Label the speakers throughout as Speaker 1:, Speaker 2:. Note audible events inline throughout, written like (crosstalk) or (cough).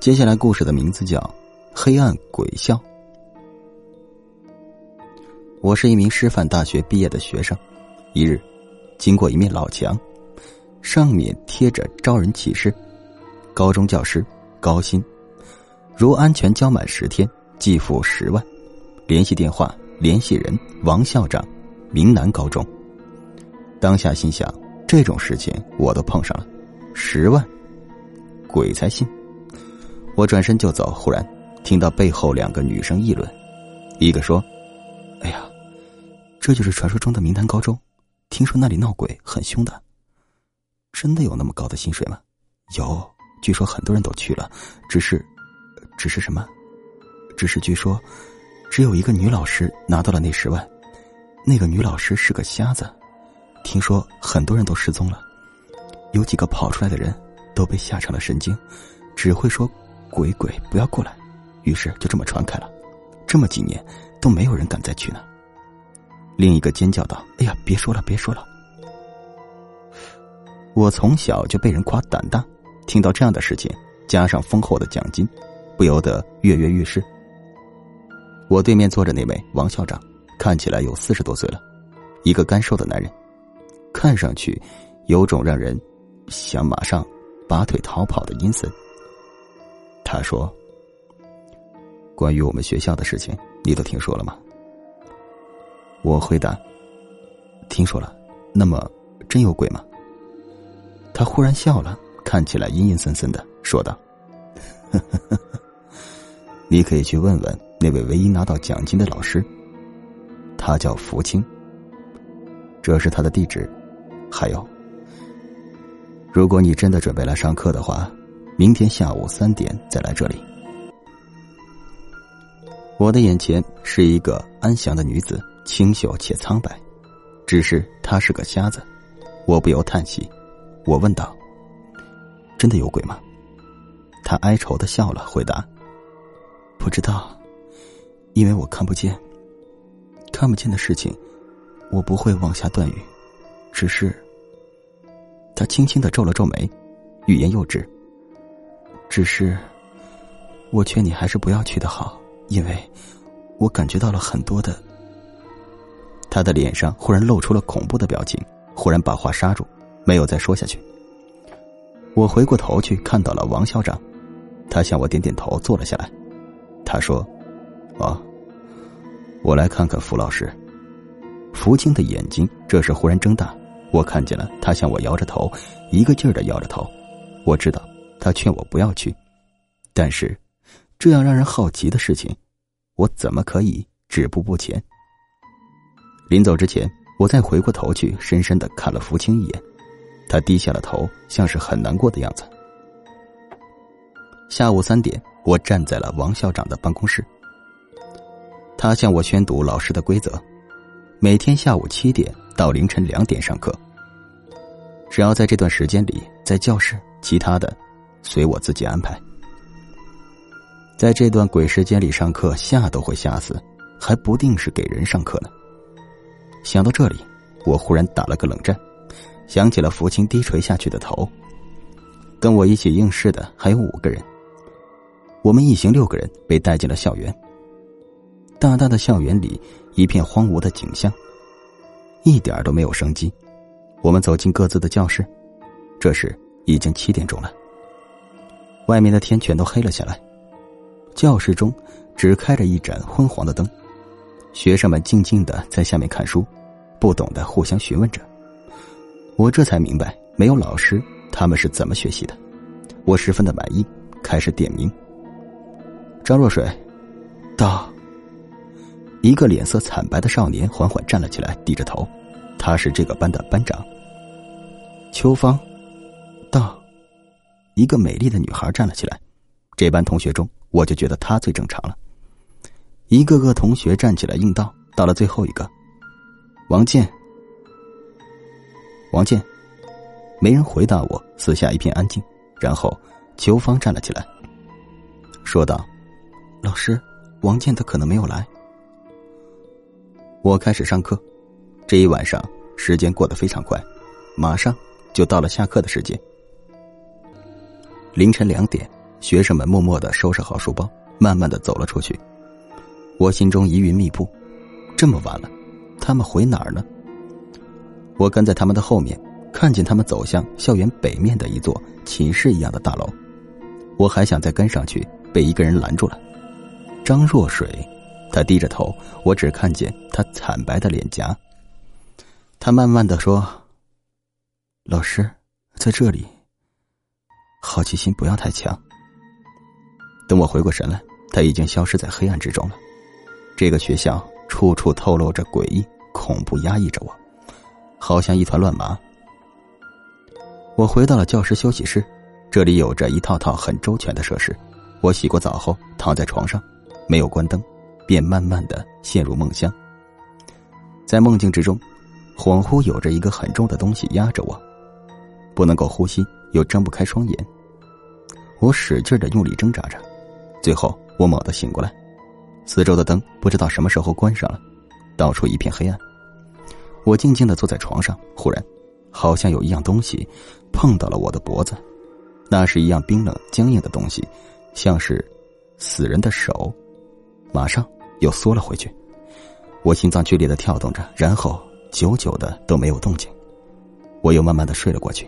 Speaker 1: 接下来故事的名字叫《黑暗鬼校》。我是一名师范大学毕业的学生。一日，经过一面老墙，上面贴着招人启事：高中教师高薪，如安全交满十天，即付十万。联系电话：联系人王校长，明南高中。当下心想，这种事情我都碰上了，十万，鬼才信。我转身就走，忽然听到背后两个女生议论，一个说：“哎呀，这就是传说中的名南高中，听说那里闹鬼很凶的。真的有那么高的薪水吗？有，据说很多人都去了，只是，只是什么？只是据说，只有一个女老师拿到了那十万，那个女老师是个瞎子，听说很多人都失踪了，有几个跑出来的人都被吓成了神经，只会说。”鬼鬼，不要过来！于是就这么传开了，这么几年都没有人敢再去呢。另一个尖叫道：“哎呀，别说了，别说了！我从小就被人夸胆大，听到这样的事情，加上丰厚的奖金，不由得跃跃欲试。”我对面坐着那位王校长，看起来有四十多岁了，一个干瘦的男人，看上去有种让人想马上拔腿逃跑的阴森。他说：“关于我们学校的事情，你都听说了吗？”我回答：“听说了。”那么，真有鬼吗？他忽然笑了，看起来阴阴森森的，说道：“ (laughs) 你可以去问问那位唯一拿到奖金的老师，他叫福清。这是他的地址。还有，如果你真的准备来上课的话。”明天下午三点再来这里。我的眼前是一个安详的女子，清秀且苍白，只是她是个瞎子。我不由叹息。我问道：“真的有鬼吗？”她哀愁的笑了，回答：“不知道，因为我看不见。看不见的事情，我不会妄下断语。只是……”她轻轻的皱了皱眉，欲言又止。只是，我劝你还是不要去的好，因为，我感觉到了很多的。他的脸上忽然露出了恐怖的表情，忽然把话刹住，没有再说下去。我回过头去看到了王校长，他向我点点头，坐了下来。他说：“哦，我来看看福老师。”福清的眼睛这时忽然睁大，我看见了他向我摇着头，一个劲儿的摇着头。我知道。他劝我不要去，但是这样让人好奇的事情，我怎么可以止步不前？临走之前，我再回过头去，深深的看了福清一眼，他低下了头，像是很难过的样子。下午三点，我站在了王校长的办公室，他向我宣读老师的规则：每天下午七点到凌晨两点上课，只要在这段时间里在教室，其他的。随我自己安排。在这段鬼时间里上课，吓都会吓死，还不定是给人上课呢。想到这里，我忽然打了个冷战，想起了福清低垂下去的头。跟我一起应试的还有五个人，我们一行六个人被带进了校园。大大的校园里一片荒芜的景象，一点都没有生机。我们走进各自的教室，这时已经七点钟了。外面的天全都黑了下来，教室中只开着一盏昏黄的灯，学生们静静的在下面看书，不懂的互相询问着。我这才明白，没有老师，他们是怎么学习的。我十分的满意，开始点名。张若水，到。一个脸色惨白的少年缓缓站了起来，低着头，他是这个班的班长。秋芳，一个美丽的女孩站了起来，这班同学中，我就觉得她最正常了。一个个同学站起来应道，到了最后一个，王健，王健，没人回答我，四下一片安静。然后，秋芳站了起来，说道：“老师，王健他可能没有来。”我开始上课，这一晚上时间过得非常快，马上就到了下课的时间。凌晨两点，学生们默默的收拾好书包，慢慢的走了出去。我心中疑云密布，这么晚了，他们回哪儿呢？我跟在他们的后面，看见他们走向校园北面的一座寝室一样的大楼。我还想再跟上去，被一个人拦住了。张若水，他低着头，我只看见他惨白的脸颊。他慢慢的说：“老师，在这里。好奇心不要太强。”等我回过神来，他已经消失在黑暗之中了。这个学校处处透露着诡异、恐怖，压抑着我，好像一团乱麻。我回到了教师休息室，这里有着一套套很周全的设施。我洗过澡后躺在床上，没有关灯，便慢慢的陷入梦乡。在梦境之中，恍惚有着一个很重的东西压着我，不能够呼吸，又睁不开双眼。我使劲的用力挣扎着，最后我猛地醒过来。四周的灯不知道什么时候关上了，到处一片黑暗。我静静的坐在床上，忽然，好像有一样东西碰到了我的脖子，那是一样冰冷僵硬的东西，像是死人的手，马上又缩了回去。我心脏剧烈的跳动着，然后久久的都没有动静，我又慢慢的睡了过去。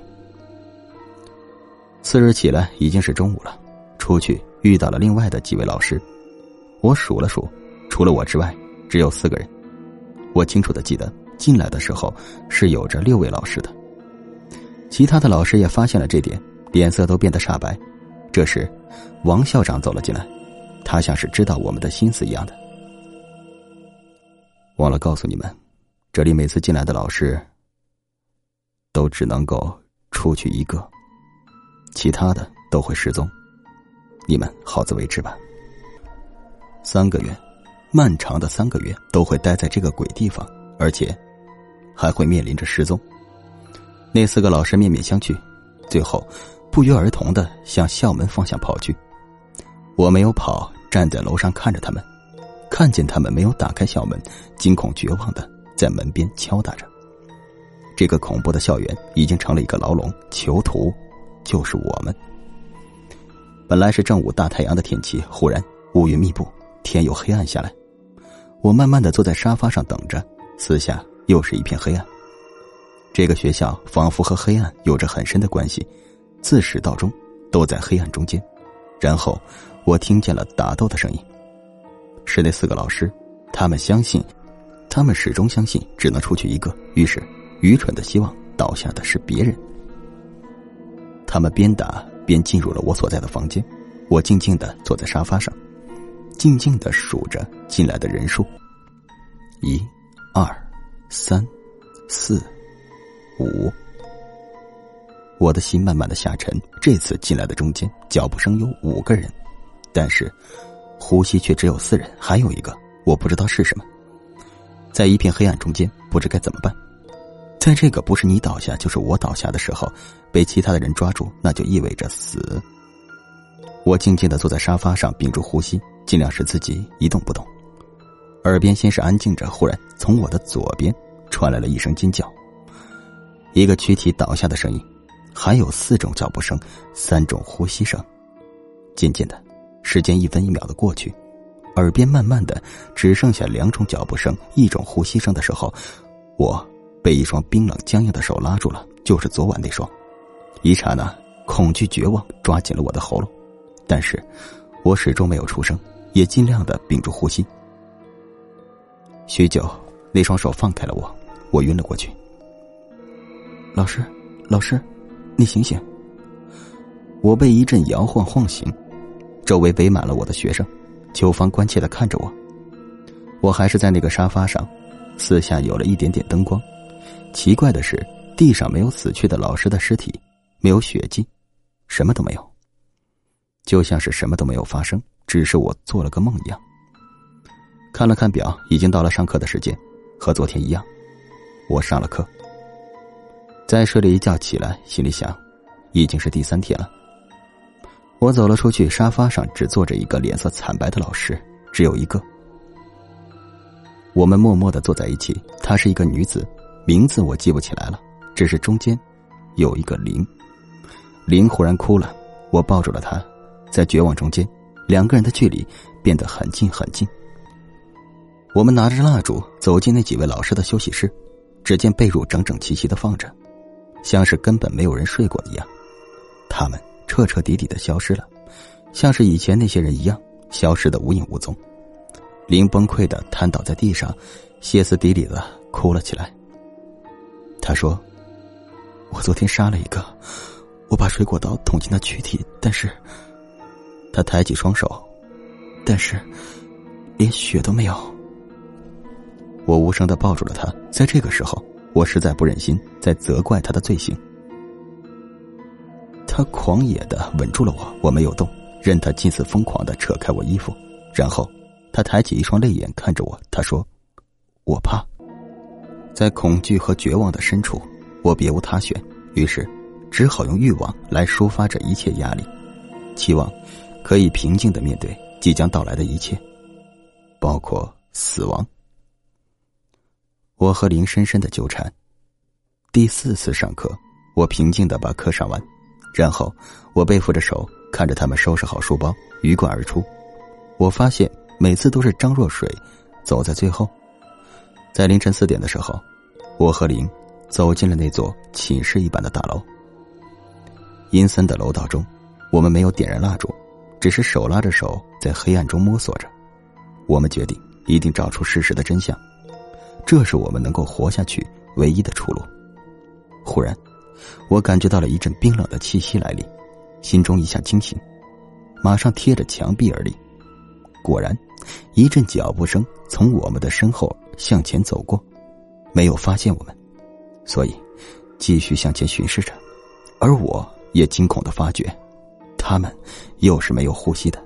Speaker 1: 次日起来已经是中午了，出去遇到了另外的几位老师。我数了数，除了我之外，只有四个人。我清楚的记得进来的时候是有着六位老师的。其他的老师也发现了这点，脸色都变得煞白。这时，王校长走了进来，他像是知道我们的心思一样的。忘了告诉你们，这里每次进来的老师都只能够出去一个，其他的都会失踪。你们好自为之吧。三个月，漫长的三个月都会待在这个鬼地方，而且还会面临着失踪。那四个老师面面相觑，最后不约而同的向校门方向跑去。我没有跑，站在楼上看着他们，看见他们没有打开校门，惊恐绝望的在门边敲打着。这个恐怖的校园已经成了一个牢笼，囚徒就是我们。本来是正午大太阳的天气，忽然乌云密布。天又黑暗下来，我慢慢的坐在沙发上等着，四下又是一片黑暗。这个学校仿佛和黑暗有着很深的关系，自始到终都在黑暗中间。然后我听见了打斗的声音，是那四个老师，他们相信，他们始终相信只能出去一个，于是愚蠢的希望倒下的是别人。他们边打边进入了我所在的房间，我静静的坐在沙发上。静静的数着进来的人数，一、二、三、四、五。我的心慢慢的下沉。这次进来的中间，脚步声有五个人，但是呼吸却只有四人，还有一个我不知道是什么。在一片黑暗中间，不知该怎么办。在这个不是你倒下就是我倒下的时候，被其他的人抓住，那就意味着死。我静静的坐在沙发上，屏住呼吸。尽量使自己一动不动，耳边先是安静着，忽然从我的左边传来了一声尖叫，一个躯体倒下的声音，还有四种脚步声，三种呼吸声。渐渐的，时间一分一秒的过去，耳边慢慢的只剩下两种脚步声，一种呼吸声的时候，我被一双冰冷僵硬的手拉住了，就是昨晚那双。一刹那，恐惧绝望抓紧了我的喉咙，但是我始终没有出声。也尽量的屏住呼吸。许久，那双手放开了我，我晕了过去。老师，老师，你醒醒！我被一阵摇晃晃醒，周围围满了我的学生，秋芳关切的看着我。我还是在那个沙发上，四下有了一点点灯光。奇怪的是，地上没有死去的老师的尸体，没有血迹，什么都没有，就像是什么都没有发生。只是我做了个梦一样。看了看表，已经到了上课的时间，和昨天一样，我上了课。再睡了一觉起来，心里想，已经是第三天了。我走了出去，沙发上只坐着一个脸色惨白的老师，只有一个。我们默默的坐在一起。她是一个女子，名字我记不起来了，只是中间有一个林。林忽然哭了，我抱住了她。在绝望中间，两个人的距离变得很近很近。我们拿着蜡烛走进那几位老师的休息室，只见被褥整整齐齐的放着，像是根本没有人睡过一样。他们彻彻底底的消失了，像是以前那些人一样，消失的无影无踪。林崩溃的瘫倒在地上，歇斯底里的哭了起来。他说：“我昨天杀了一个，我把水果刀捅进他躯体，但是……”他抬起双手，但是连血都没有。我无声的抱住了他。在这个时候，我实在不忍心再责怪他的罪行。他狂野的吻住了我，我没有动，任他近似疯狂的扯开我衣服，然后。他抬起一双泪眼看着我，他说：“我怕，在恐惧和绝望的深处，我别无他选，于是只好用欲望来抒发这一切压力，期望可以平静的面对即将到来的一切，包括死亡。”我和林深深的纠缠。第四次上课，我平静的把课上完，然后我背负着手，看着他们收拾好书包，鱼贯而出。我发现。每次都是张若水走在最后，在凌晨四点的时候，我和林走进了那座寝室一般的大楼。阴森的楼道中，我们没有点燃蜡烛，只是手拉着手在黑暗中摸索着。我们决定一定找出事实的真相，这是我们能够活下去唯一的出路。忽然，我感觉到了一阵冰冷的气息来临，心中一下惊醒，马上贴着墙壁而立。果然。一阵脚步声从我们的身后向前走过，没有发现我们，所以继续向前巡视着。而我也惊恐的发觉，他们又是没有呼吸的。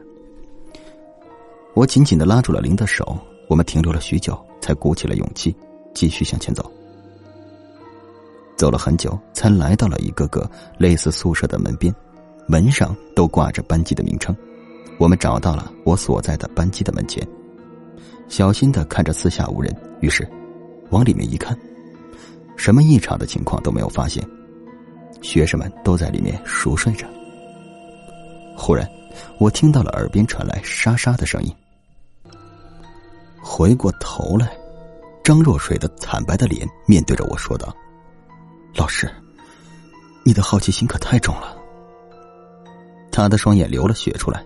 Speaker 1: 我紧紧的拉住了林的手，我们停留了许久，才鼓起了勇气继续向前走。走了很久，才来到了一个个类似宿舍的门边，门上都挂着班级的名称。我们找到了我所在的班级的门前，小心的看着四下无人，于是往里面一看，什么异常的情况都没有发现，学生们都在里面熟睡着。忽然，我听到了耳边传来沙沙的声音，回过头来，张若水的惨白的脸面对着我说道：“老师，你的好奇心可太重了。”他的双眼流了血出来。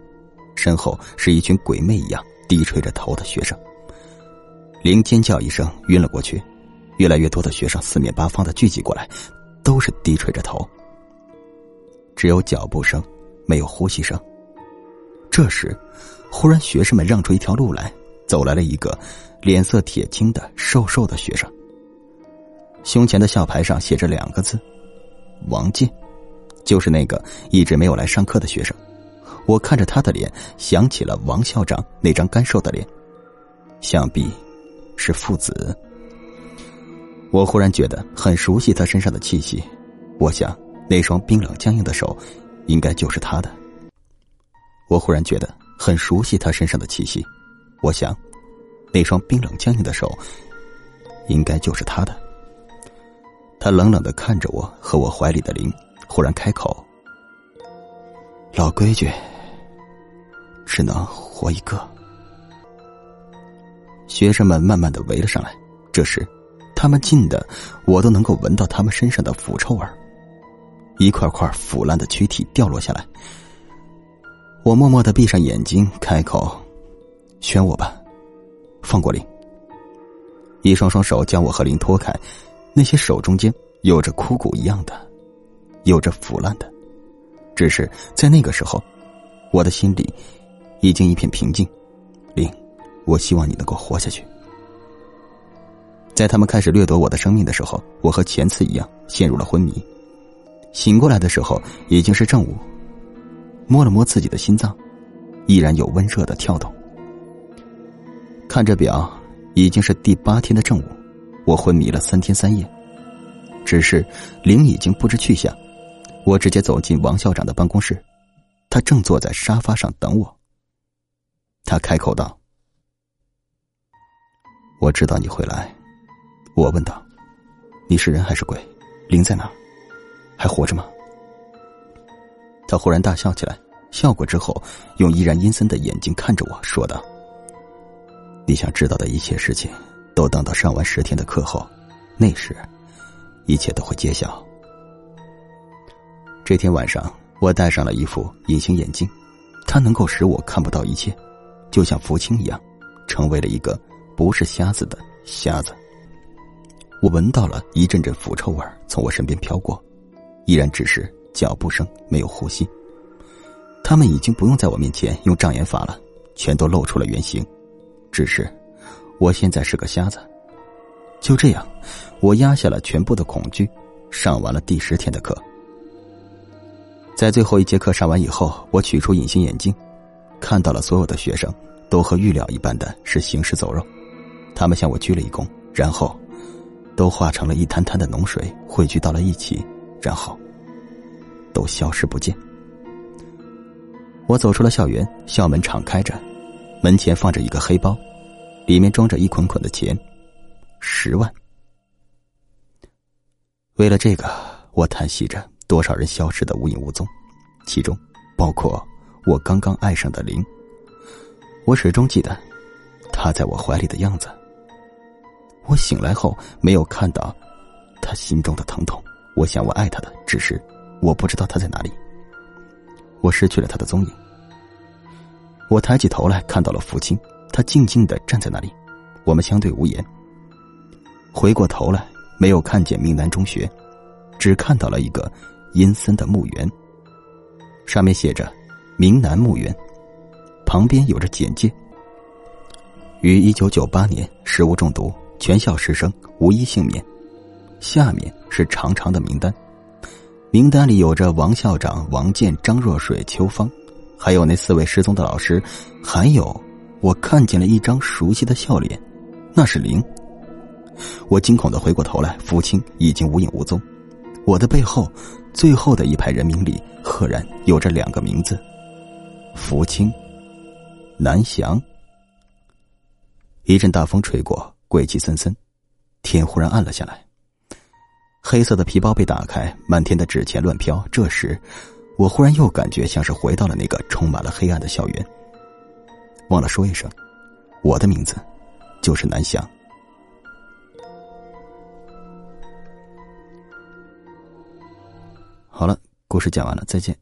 Speaker 1: 身后是一群鬼魅一样低垂着头的学生。林尖叫一声，晕了过去。越来越多的学生四面八方的聚集过来，都是低垂着头。只有脚步声，没有呼吸声。这时，忽然学生们让出一条路来，走来了一个脸色铁青的瘦瘦的学生。胸前的校牌上写着两个字：“王健”，就是那个一直没有来上课的学生。我看着他的脸，想起了王校长那张干瘦的脸，想必是父子。我忽然觉得很熟悉他身上的气息，我想那双冰冷僵硬的手，应该就是他的。我忽然觉得很熟悉他身上的气息，我想那双冰冷僵硬的手，应该就是他的。他冷冷的看着我和我怀里的灵，忽然开口：“老规矩。”只能活一个。学生们慢慢的围了上来，这时，他们近的我都能够闻到他们身上的腐臭味一块块腐烂的躯体掉落下来。我默默的闭上眼睛，开口：“选我吧，放过林。”一双双手将我和林拖开，那些手中间有着枯骨一样的，有着腐烂的，只是在那个时候，我的心里。已经一片平静，我希望你能够活下去。在他们开始掠夺我的生命的时候，我和前次一样陷入了昏迷。醒过来的时候已经是正午，摸了摸自己的心脏，依然有温热的跳动。看着表，已经是第八天的正午，我昏迷了三天三夜。只是灵已经不知去向，我直接走进王校长的办公室，他正坐在沙发上等我。他开口道：“我知道你会来。”我问道：“你是人还是鬼？灵在哪？还活着吗？”他忽然大笑起来，笑过之后，用依然阴森的眼睛看着我说道：“你想知道的一切事情，都等到上完十天的课后，那时，一切都会揭晓。”这天晚上，我戴上了一副隐形眼镜，它能够使我看不到一切，就像福清一样，成为了一个不是瞎子的瞎子。我闻到了一阵阵腐臭味从我身边飘过，依然只是脚步声，没有呼吸。他们已经不用在我面前用障眼法了，全都露出了原形。只是，我现在是个瞎子。就这样，我压下了全部的恐惧，上完了第十天的课。在最后一节课上完以后，我取出隐形眼镜，看到了所有的学生都和预料一般的是行尸走肉。他们向我鞠了一躬，然后。都化成了一滩滩的脓水，汇聚到了一起，然后都消失不见。我走出了校园，校门敞开着，门前放着一个黑包，里面装着一捆捆的钱，十万。为了这个，我叹息着，多少人消失的无影无踪，其中包括我刚刚爱上的林。我始终记得他在我怀里的样子。我醒来后没有看到他心中的疼痛。我想我爱他的，只是我不知道他在哪里。我失去了他的踪影。我抬起头来看到了父亲，他静静的站在那里，我们相对无言。回过头来，没有看见明南中学，只看到了一个阴森的墓园，上面写着“明南墓园”，旁边有着简介：于一九九八年食物中毒。全校师生无一幸免。下面是长长的名单，名单里有着王校长、王健、张若水、邱芳，还有那四位失踪的老师，还有我看见了一张熟悉的笑脸，那是林。我惊恐的回过头来，福清已经无影无踪。我的背后，最后的一排人名里，赫然有着两个名字：福清、南翔。一阵大风吹过。鬼气森森，天忽然暗了下来。黑色的皮包被打开，满天的纸钱乱飘。这时，我忽然又感觉像是回到了那个充满了黑暗的校园。忘了说一声，我的名字就是南翔。好了，故事讲完了，再见。